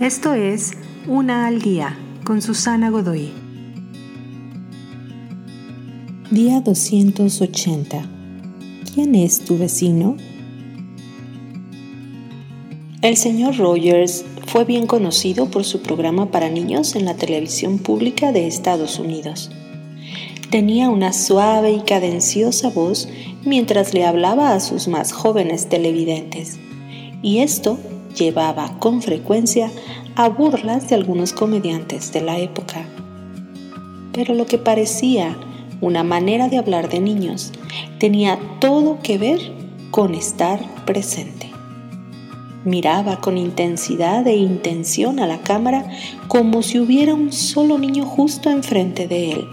Esto es Una al Día con Susana Godoy. Día 280. ¿Quién es tu vecino? El señor Rogers fue bien conocido por su programa para niños en la televisión pública de Estados Unidos. Tenía una suave y cadenciosa voz mientras le hablaba a sus más jóvenes televidentes, y esto llevaba con frecuencia a burlas de algunos comediantes de la época. Pero lo que parecía una manera de hablar de niños tenía todo que ver con estar presente. Miraba con intensidad e intención a la cámara como si hubiera un solo niño justo enfrente de él.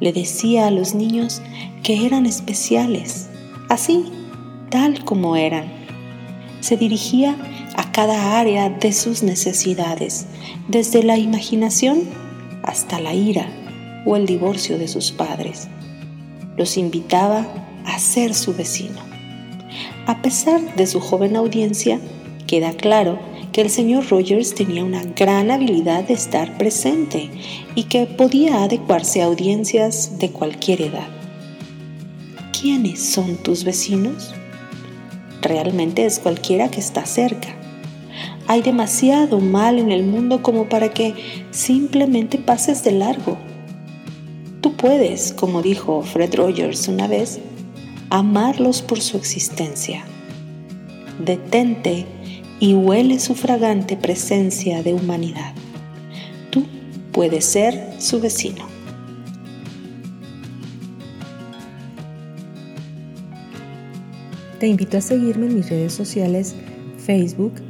Le decía a los niños que eran especiales, así, tal como eran. Se dirigía a cada área de sus necesidades, desde la imaginación hasta la ira o el divorcio de sus padres. Los invitaba a ser su vecino. A pesar de su joven audiencia, queda claro que el señor Rogers tenía una gran habilidad de estar presente y que podía adecuarse a audiencias de cualquier edad. ¿Quiénes son tus vecinos? Realmente es cualquiera que está cerca. Hay demasiado mal en el mundo como para que simplemente pases de largo. Tú puedes, como dijo Fred Rogers una vez, amarlos por su existencia. Detente y huele su fragante presencia de humanidad. Tú puedes ser su vecino. Te invito a seguirme en mis redes sociales Facebook,